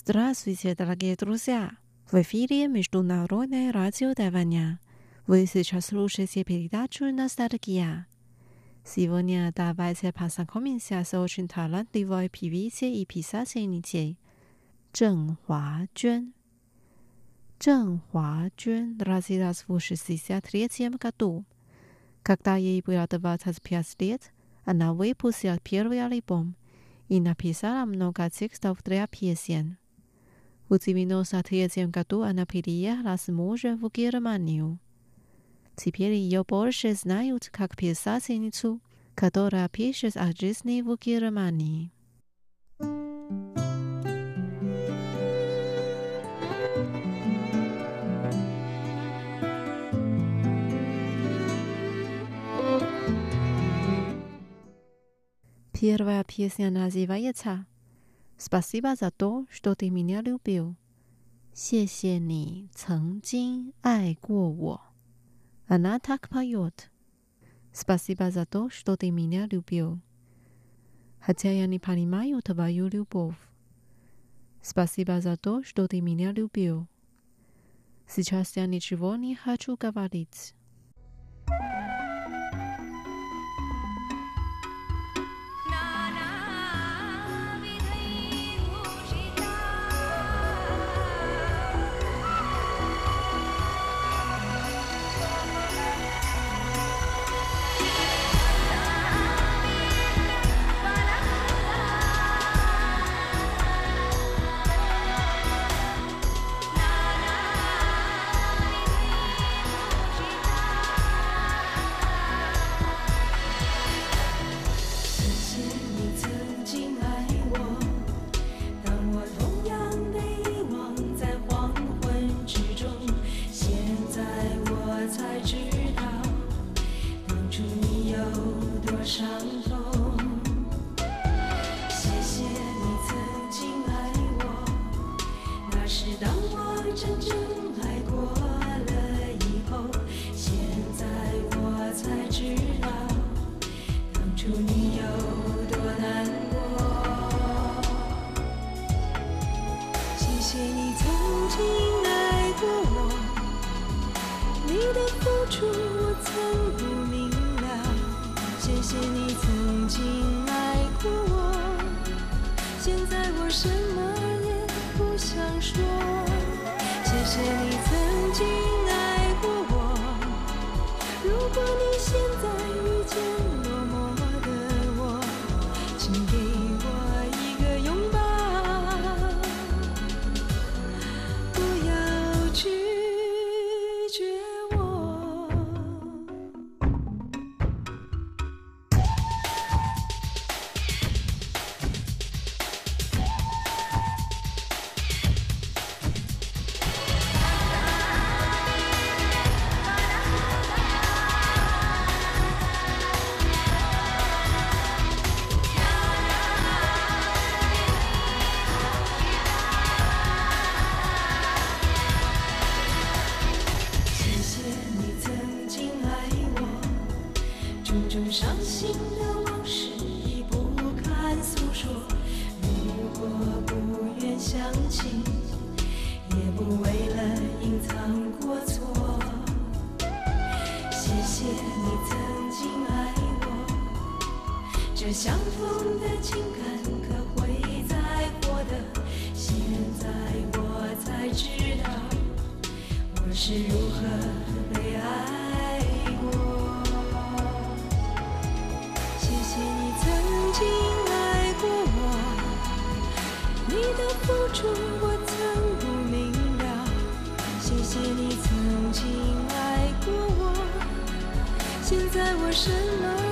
Здравствуйте, дорогие друзья! В эфире Международное радио Тайваня. Вы сейчас слушаете передачу «Ностальгия». Сегодня давайте познакомимся с очень талантливой певицей и писательницей Чжэн Хуажуэн. Чжэн Хуажуэн родилась в 63 году. Когда ей было 25 лет, она выпустила первый альбом – и написала много текстов для песен. В 93 году она переехала с мужем в Германию. Теперь ее больше знают как писательницу, которая пишет о жизни в Германии. Первая песня называется «Спасибо за то, что ты меня любил». 谢谢你曾经爱过我。Она так поет. Спасибо за то, что ты меня любил. Хотя я не понимаю твою любовь. Спасибо за то, что ты меня любил. Сейчас я ничего не хочу говорить. 相信，也不为了隐藏过错，谢谢你曾经爱我。这相逢的情感可会再获得？现在我才知道我是如何。我曾不明了，谢谢你曾经爱过我。现在我什么？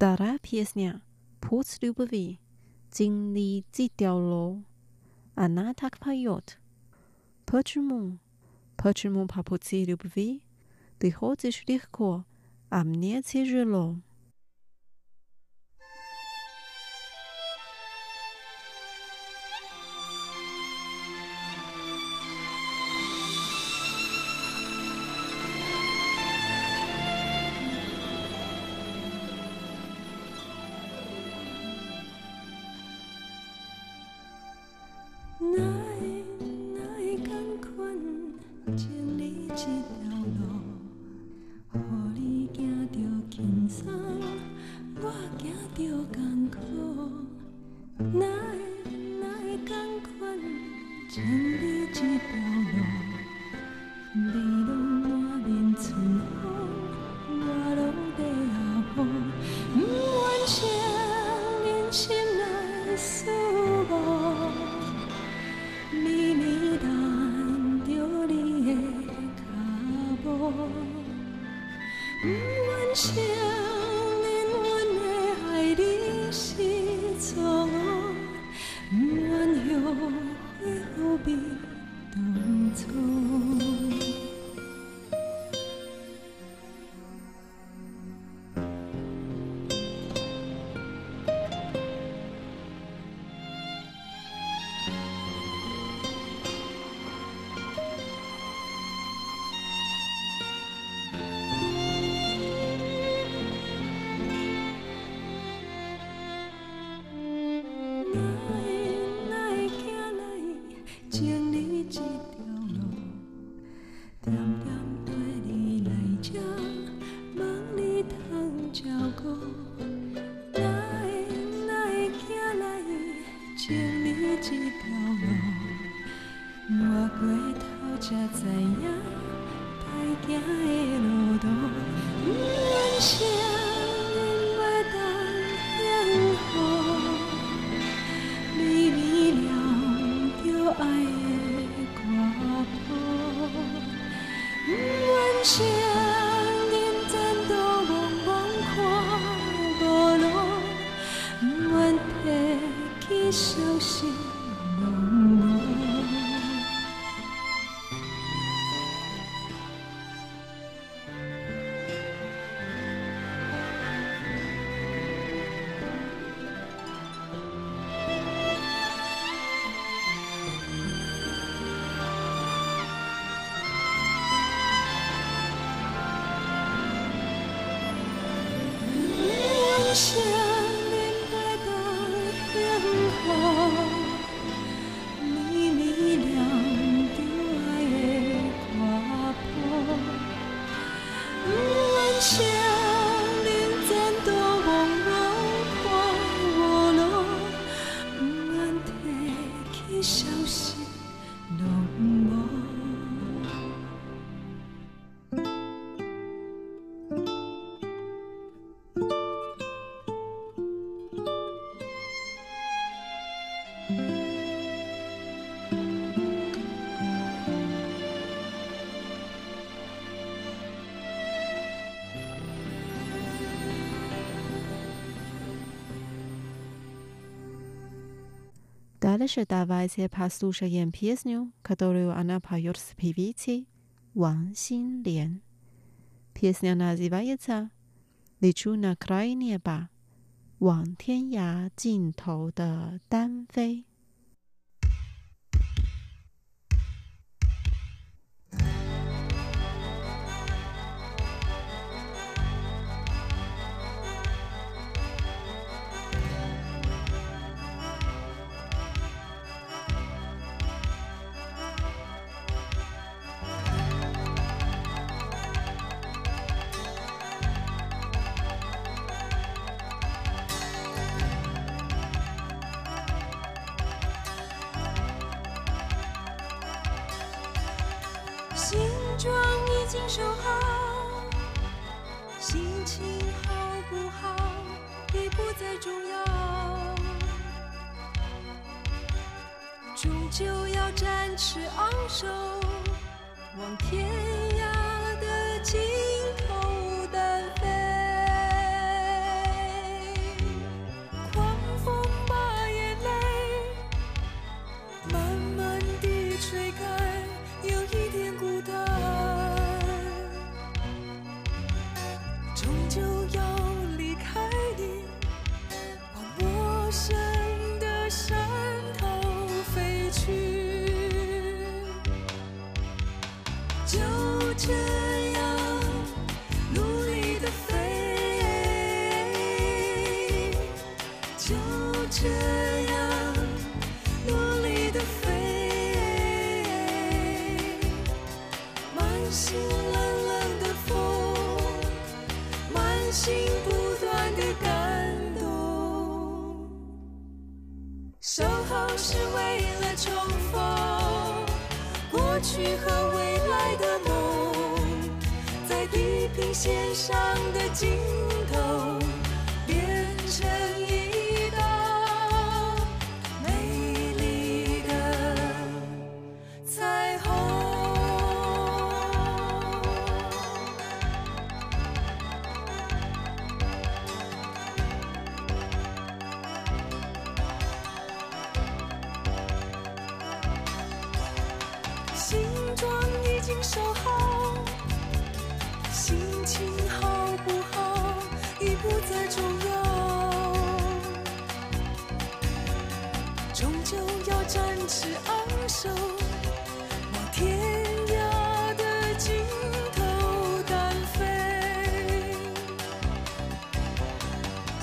Вторая песня «Путь любви» «Тинли Цитяло». Она так поет. Почему? Почему по пути любви ты ходишь легко, а мне тяжело? 是大外些帕苏舍演 piesnu，家。多留安娜帕尤斯皮维奇王心莲。piesnia nazivается «Лечу на край неба», 往天涯尽头的单飞。 已经收好，心情好不好已不再重要，终究要。展翅昂首，望天涯的尽。Catch.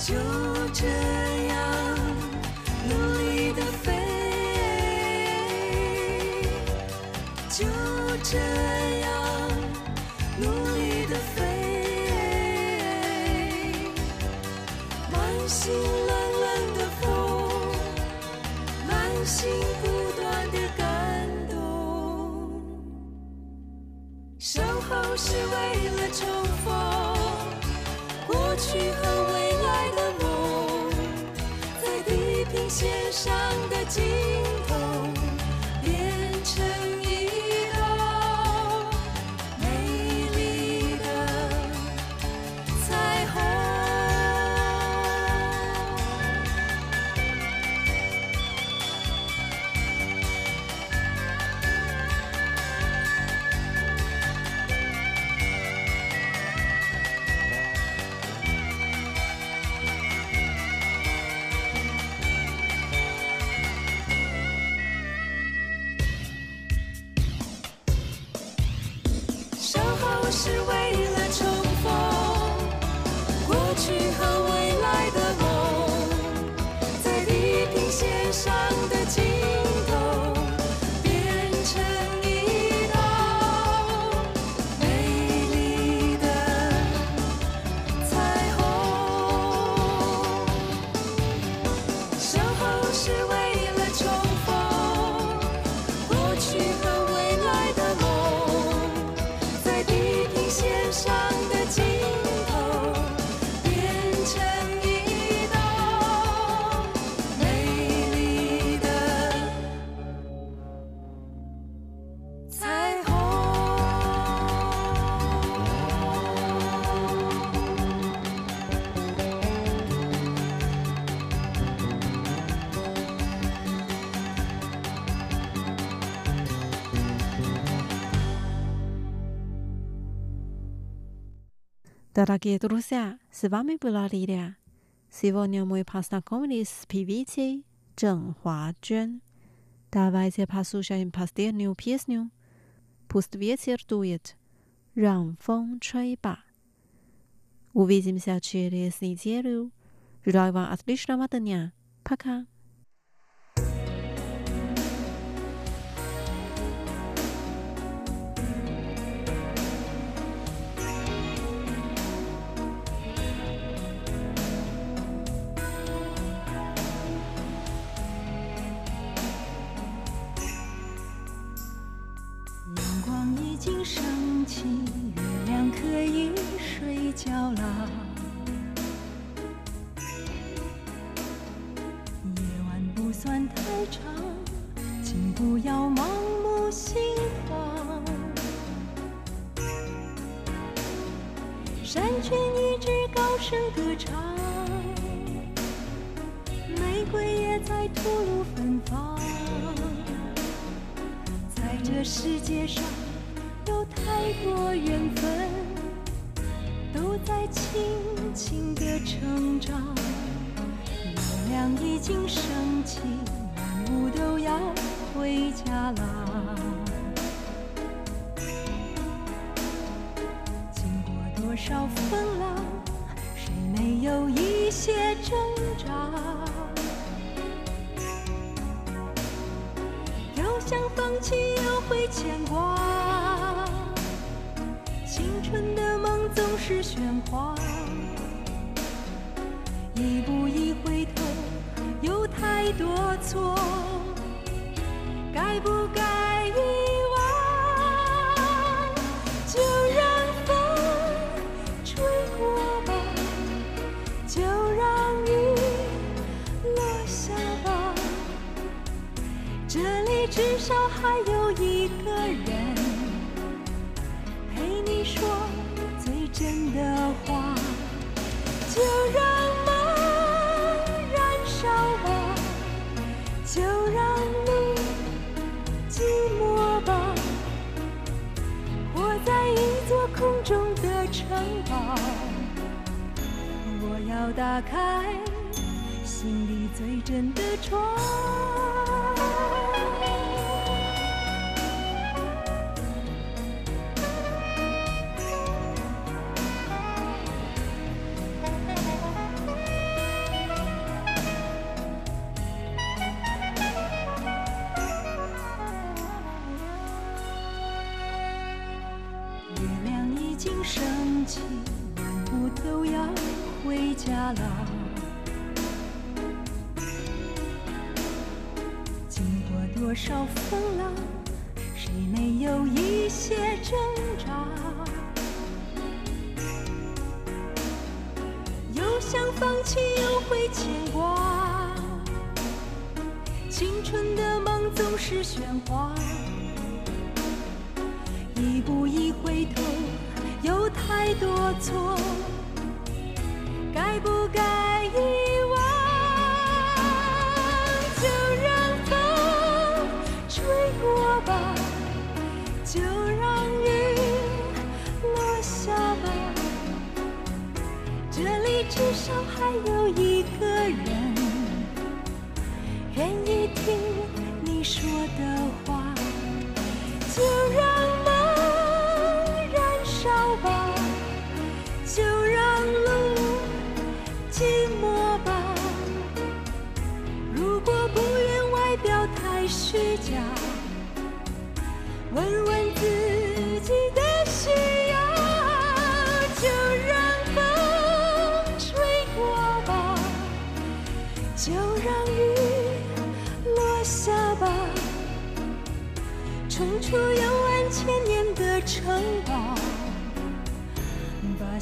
就这样努力的飞。就这样努力的飞，满心冷冷的风，满心不断的感动。守候是为了重逢过去和肩上的记忆。Дорогие друзья, с вами была Лилия. Сегодня мы познакомились с певицей Чжэн Хуаджун. Давайте послушаем последнюю песню. Пусть ветер дует, 让风吹吧. Увидимся через неделю. Желаю вам отличного дня. Пока. 声歌唱，玫瑰也在吐露芬芳。在这世界上有太多缘分，都在轻轻地成长。月亮已经升起，万物都要回家啦。不该。心里最真的窗。想放弃又会牵挂，青春的梦总是喧哗。一步一回头，有太多错。该不该一。还有一个人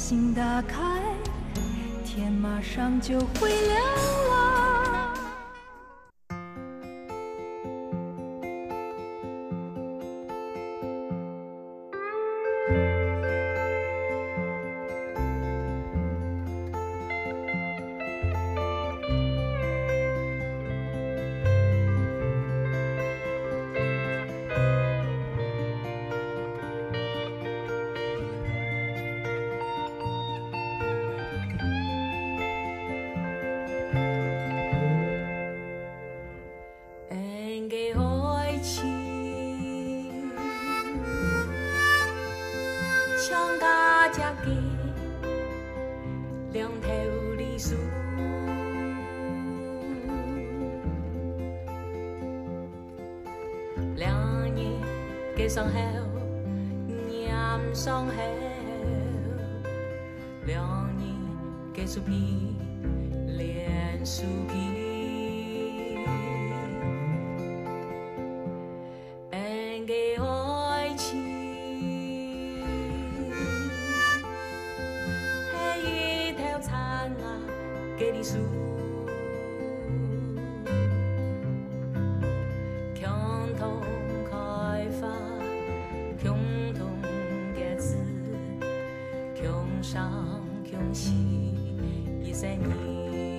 心打开天马上就会亮了。相好，难相好，两意各殊脾，两殊脾。上用心一三年